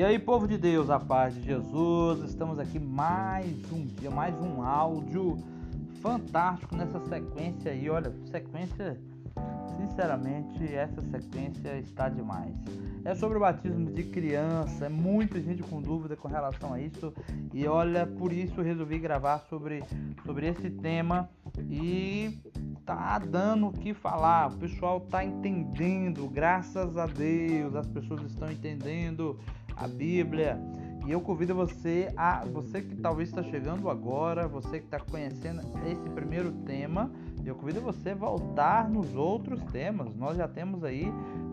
E aí, povo de Deus, a paz de Jesus, estamos aqui mais um dia, mais um áudio fantástico nessa sequência aí. Olha, sequência, sinceramente, essa sequência está demais. É sobre o batismo de criança, é muita gente com dúvida com relação a isso. E olha, por isso resolvi gravar sobre, sobre esse tema e tá dando o que falar. O pessoal tá entendendo, graças a Deus, as pessoas estão entendendo a Bíblia. E eu convido você a você que talvez está chegando agora, você que está conhecendo esse primeiro tema, eu convido você a voltar nos outros temas. Nós já temos aí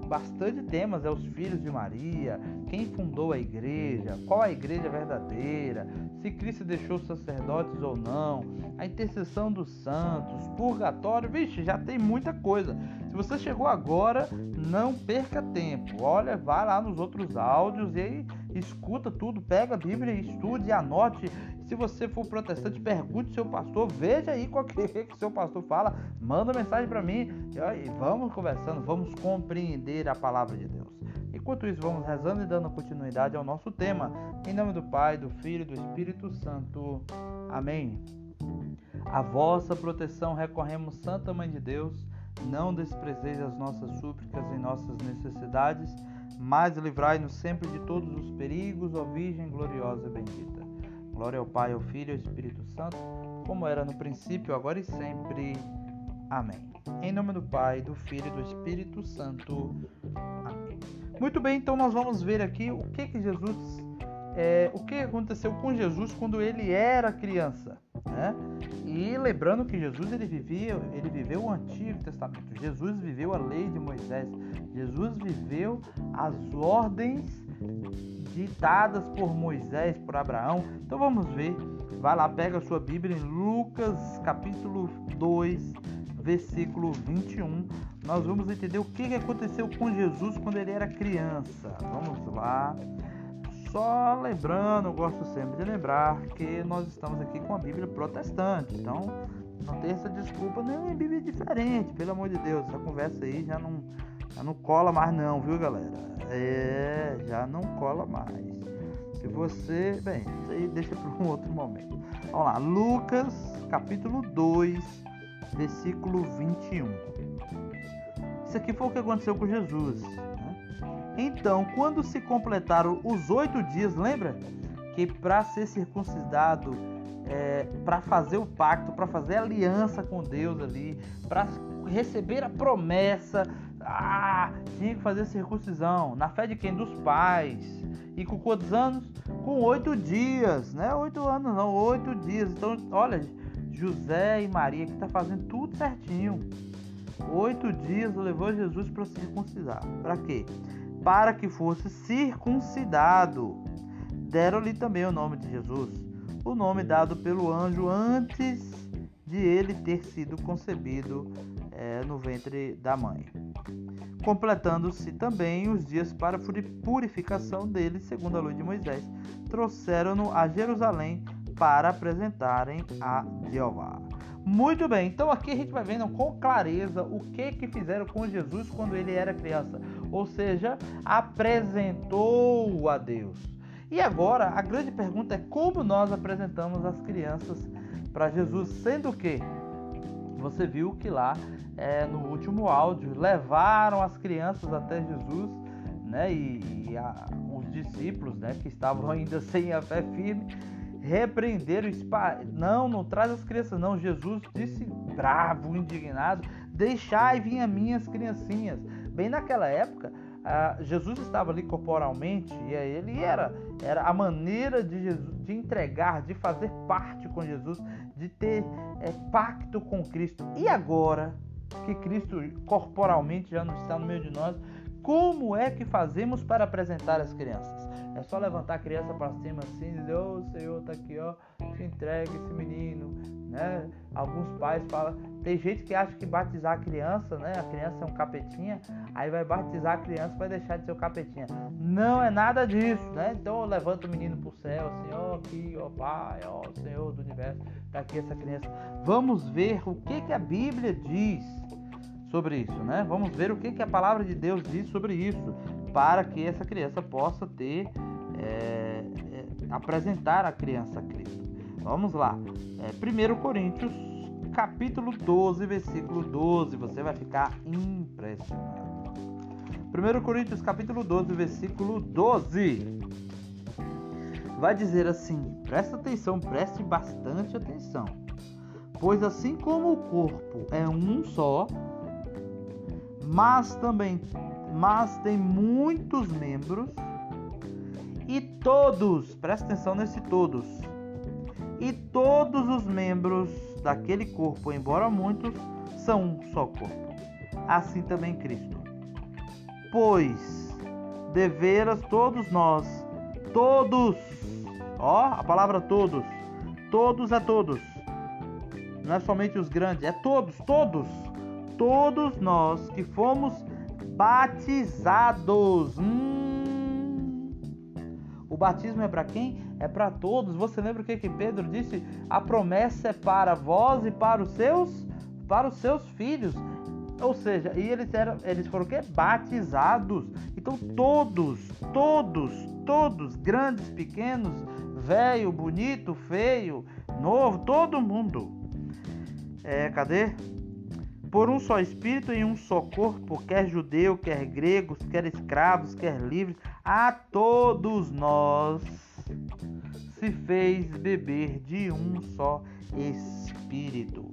bastante temas, é os filhos de Maria, quem fundou a igreja, qual a igreja verdadeira, se Cristo deixou sacerdotes ou não, a intercessão dos santos, purgatório, vixe, já tem muita coisa. Se você chegou agora, não perca tempo. Olha, vai lá nos outros áudios e escuta tudo, pega a Bíblia, estude, anote. Se você for protestante, pergunte seu pastor, veja aí qual que, que seu pastor fala, manda mensagem para mim e vamos conversando, vamos compreender a palavra de Deus. Enquanto isso, vamos rezando e dando continuidade ao nosso tema. Em nome do Pai, do Filho e do Espírito Santo. Amém. A vossa proteção recorremos, Santa Mãe de Deus. Não desprezeis as nossas súplicas e nossas necessidades, mas livrai-nos sempre de todos os perigos, ó Virgem gloriosa e bendita. Glória ao Pai, ao Filho e ao Espírito Santo, como era no princípio, agora e sempre. Amém. Em nome do Pai, do Filho e do Espírito Santo. Amém. Muito bem, então nós vamos ver aqui o que que Jesus, é, o que aconteceu com Jesus quando ele era criança, né? E lembrando que Jesus ele vivia, ele viveu o Antigo Testamento. Jesus viveu a lei de Moisés. Jesus viveu as ordens ditadas por Moisés, por Abraão. Então vamos ver. Vai lá, pega a sua Bíblia em Lucas capítulo 2, versículo 21. Nós vamos entender o que aconteceu com Jesus quando ele era criança. Vamos lá. Só lembrando, eu gosto sempre de lembrar que nós estamos aqui com a Bíblia protestante. Então, não tem essa desculpa nem Bíblia diferente, pelo amor de Deus. Essa conversa aí já não, já não cola mais não, viu galera? É, já não cola mais. Se você. Bem, isso aí deixa para um outro momento. Vamos lá, Lucas capítulo 2, versículo 21. Isso aqui foi o que aconteceu com Jesus. Então, quando se completaram os oito dias, lembra? Que para ser circuncidado, é, para fazer o pacto, para fazer aliança com Deus ali, para receber a promessa, ah, tinha que fazer circuncisão. Na fé de quem? Dos pais. E com quantos anos? Com oito dias, né? Oito anos não, oito dias. Então, olha, José e Maria que está fazendo tudo certinho. Oito dias levou Jesus para circuncidar. Para quê? para que fosse circuncidado. Deram-lhe também o nome de Jesus, o nome dado pelo anjo antes de ele ter sido concebido no ventre da mãe. Completando-se também os dias para purificação dele, segundo a lei de Moisés, trouxeram-no a Jerusalém para apresentarem a Jeová. Muito bem, então aqui a gente vai vendo com clareza o que que fizeram com Jesus quando ele era criança, ou seja, apresentou a Deus. E agora a grande pergunta é como nós apresentamos as crianças para Jesus, sendo que você viu que lá é, no último áudio levaram as crianças até Jesus, né? E, e a, os discípulos, né, que estavam ainda sem a fé firme, repreenderam, não, não traz as crianças não. Jesus disse bravo, indignado, deixai vir as minhas criancinhas. Bem naquela época, Jesus estava ali corporalmente e ele era, era a maneira de Jesus de entregar, de fazer parte com Jesus, de ter é, pacto com Cristo. E agora que Cristo corporalmente já não está no meio de nós, como é que fazemos para apresentar as crianças? É só levantar a criança para cima assim e dizer, ô oh, Senhor, tá aqui, ó, te entregue esse menino, né? Alguns pais falam, tem gente que acha que batizar a criança, né? A criança é um capetinha, aí vai batizar a criança vai deixar de ser o capetinha. Não é nada disso, né? Então levanta o menino pro céu, assim, ó, aqui, ó, Pai, ó, Senhor do universo, tá aqui essa criança. Vamos ver o que que a Bíblia diz sobre isso, né? Vamos ver o que que a palavra de Deus diz sobre isso para que essa criança possa ter é, é, apresentar a criança a Cristo. Vamos lá. É, 1 Coríntios, capítulo 12, versículo 12. Você vai ficar impressionado. 1 Coríntios, capítulo 12, versículo 12. Vai dizer assim: presta atenção, preste bastante atenção. Pois assim como o corpo é um só, mas também mas tem muitos membros e todos, presta atenção nesse todos. E todos os membros daquele corpo, embora muitos, são um só corpo. Assim também Cristo. Pois deveras todos nós, todos, ó, a palavra todos, todos é todos. Não é somente os grandes, é todos, todos, todos nós que fomos batizados. Hum. O batismo é para quem? É para todos. Você lembra o que, que Pedro disse? A promessa é para vós e para os seus, para os seus filhos. Ou seja, e eles eram, eles foram quê? Batizados. Então todos, todos, todos, grandes, pequenos, velho, bonito, feio, novo, todo mundo. É, cadê? por um só espírito em um só corpo, quer judeu, quer gregos, quer escravos, quer livres, a todos nós se fez beber de um só espírito.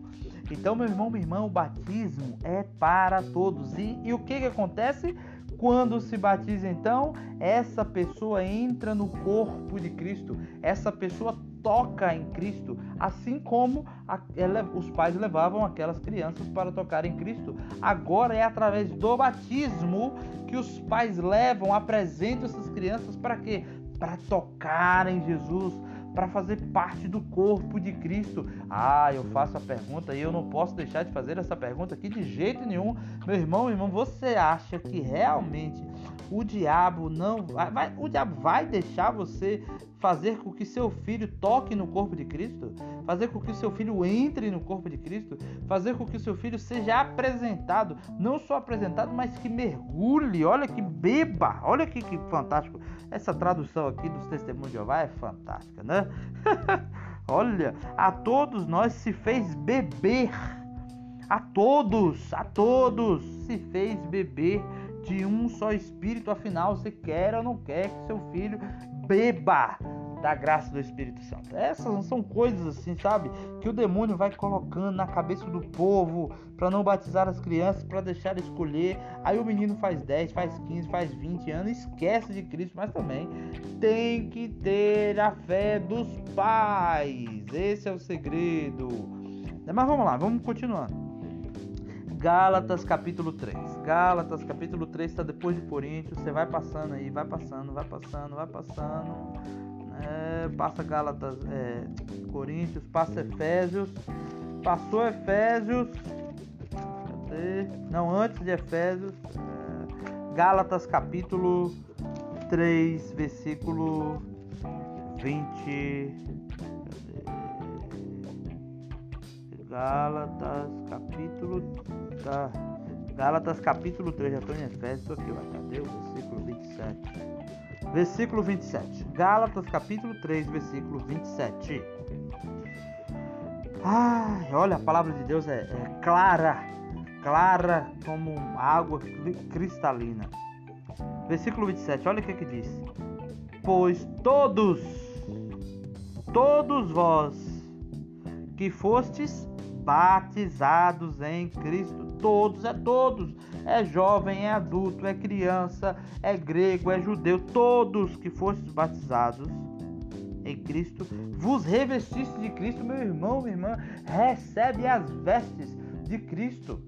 Então, meu irmão, minha irmã, o batismo é para todos. E, e o que, que acontece? Quando se batiza, então, essa pessoa entra no corpo de Cristo, essa pessoa toca em Cristo, assim como a, ela, os pais levavam aquelas crianças para tocar em Cristo. Agora é através do batismo que os pais levam, apresentam essas crianças para quê? Para tocar em Jesus, para fazer parte do corpo de Cristo? Ah, eu faço a pergunta e eu não posso deixar de fazer essa pergunta aqui de jeito nenhum. Meu irmão, irmão, você acha que realmente o diabo não vai, vai, o diabo vai deixar você fazer com que seu filho toque no corpo de Cristo, fazer com que seu filho entre no corpo de Cristo, fazer com que seu filho seja apresentado, não só apresentado, mas que mergulhe, olha que beba, olha que, que fantástico. Essa tradução aqui dos testemunhos de Jeová é fantástica, né? olha, a todos nós se fez beber, a todos, a todos se fez beber de um só espírito, afinal, você quer ou não quer que seu filho beba da graça do Espírito Santo. Essas são coisas assim, sabe? Que o demônio vai colocando na cabeça do povo para não batizar as crianças, para deixar escolher. Aí o menino faz 10, faz 15, faz 20 anos, esquece de Cristo, mas também tem que ter a fé dos pais. Esse é o segredo. Mas vamos lá, vamos continuando. Gálatas capítulo 3. Gálatas capítulo 3 está depois de Coríntios. Você vai passando aí, vai passando, vai passando, vai passando. É, passa Gálatas, é, Coríntios, passa Efésios. Passou Efésios. Cadê? Não, antes de Efésios. É, Gálatas capítulo 3, versículo 20. Gálatas, capítulo. Tá. Gálatas, capítulo 3. Já estou em Efésios aqui, ó. Cadê o versículo 27? Versículo 27. Gálatas, capítulo 3, versículo 27. Ai, olha, a palavra de Deus é, é clara, clara como água cristalina. Versículo 27, olha o que, que diz: Pois todos, todos vós que fostes batizados em Cristo. Todos, é todos. É jovem, é adulto, é criança, é grego, é judeu. Todos que fostes batizados em Cristo, vos revestiste de Cristo, meu irmão, minha irmã, recebe as vestes de Cristo.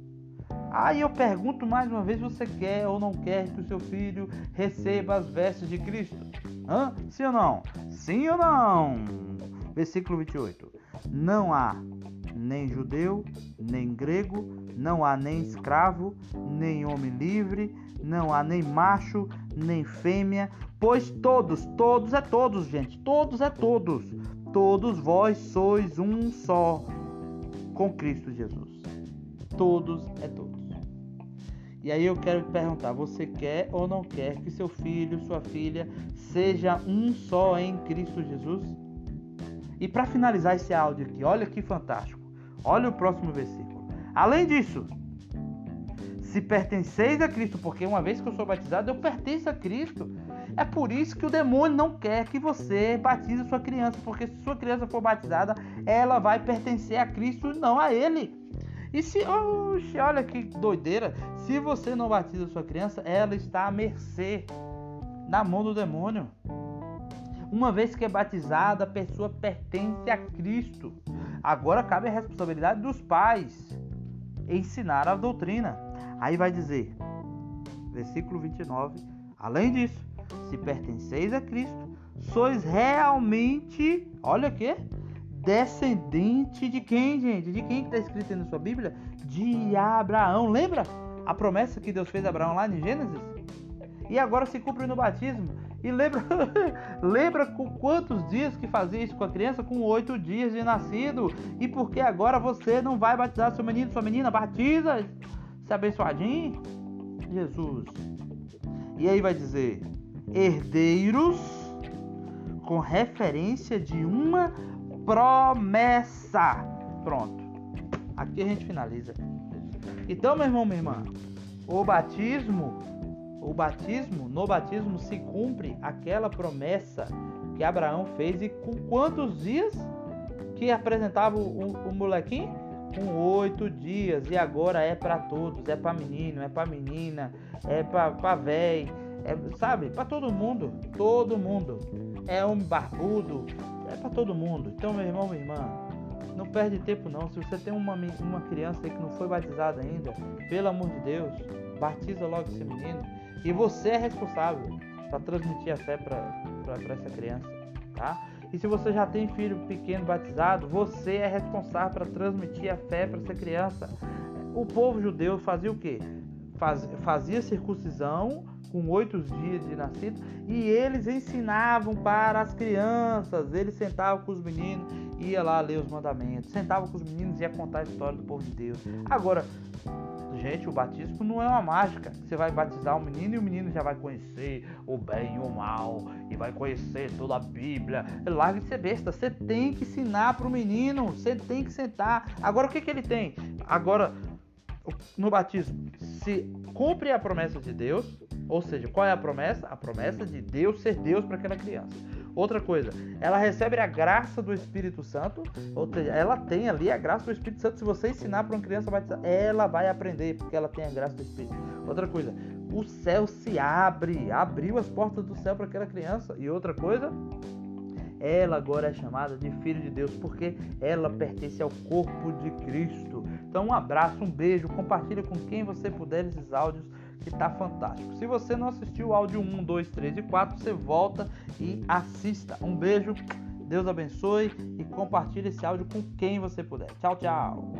Aí eu pergunto mais uma vez: você quer ou não quer que o seu filho receba as vestes de Cristo? Hã? Sim ou não? Sim ou não? Versículo 28. Não há nem judeu, nem grego, não há nem escravo, nem homem livre, não há nem macho, nem fêmea, pois todos, todos é todos, gente, todos é todos, todos vós sois um só com Cristo Jesus. Todos é todos. E aí eu quero perguntar: você quer ou não quer que seu filho, sua filha, seja um só em Cristo Jesus? E para finalizar esse áudio aqui, olha que fantástico. Olha o próximo versículo. Além disso, se pertenceis a Cristo, porque uma vez que eu sou batizado, eu pertenço a Cristo. É por isso que o demônio não quer que você batize sua criança, porque se sua criança for batizada, ela vai pertencer a Cristo e não a ele. E se, oxe, olha que doideira, se você não batiza sua criança, ela está à mercê, na mão do demônio. Uma vez que é batizada, a pessoa pertence a Cristo. Agora cabe a responsabilidade dos pais ensinar a doutrina. Aí vai dizer, versículo 29, além disso, se pertenceis a Cristo, sois realmente, olha aqui, descendente de quem, gente? De quem está escrito aí na sua Bíblia? De Abraão. Lembra a promessa que Deus fez a Abraão lá em Gênesis? E agora se cumpre no batismo. E lembra, lembra com quantos dias que fazia isso com a criança? Com oito dias de nascido. E por que agora você não vai batizar seu menino, sua menina? Batiza, se abençoadinho. Jesus. E aí vai dizer: herdeiros com referência de uma promessa. Pronto. Aqui a gente finaliza. Então, meu irmão, minha irmã, o batismo, o batismo, no batismo se cumpre aquela promessa que Abraão fez e com quantos dias que apresentava o, o molequinho? Com oito dias e agora é para todos, é para menino, é para menina, é para velho, é, sabe? Para todo mundo, todo mundo. É homem barbudo, é para todo mundo. Então, meu irmão, minha irmã, não perde tempo não. Se você tem uma, uma criança que não foi batizada ainda, pelo amor de Deus, batiza logo esse menino. E você é responsável para transmitir a fé para essa criança, tá? E se você já tem filho pequeno batizado, você é responsável para transmitir a fé para essa criança. O povo judeu fazia o quê? Faz, fazia circuncisão com oito dias de nascido e eles ensinavam para as crianças. Eles sentavam com os meninos, ia lá ler os mandamentos, sentavam com os meninos e ia contar a história do povo de Deus. Agora, gente, o batismo não é uma mágica. Você vai batizar o menino e o menino já vai conhecer o bem e o mal e vai conhecer toda a Bíblia. Larga de ser besta. Você tem que ensinar para o menino. Você tem que sentar. Agora, o que, que ele tem? Agora, no batismo, se cumpre a promessa de Deus, ou seja, qual é a promessa? A promessa de Deus ser Deus para aquela criança. Outra coisa, ela recebe a graça do Espírito Santo, ou seja, ela tem ali a graça do Espírito Santo. Se você ensinar para uma criança batizar, ela vai aprender, porque ela tem a graça do Espírito. Outra coisa, o céu se abre, abriu as portas do céu para aquela criança. E outra coisa, ela agora é chamada de filho de Deus, porque ela pertence ao corpo de Cristo. Então, um abraço, um beijo, compartilha com quem você puder esses áudios que tá fantástico. Se você não assistiu o áudio 1, 2, 3 e 4, você volta e assista. Um beijo, Deus abençoe e compartilhe esse áudio com quem você puder. Tchau, tchau.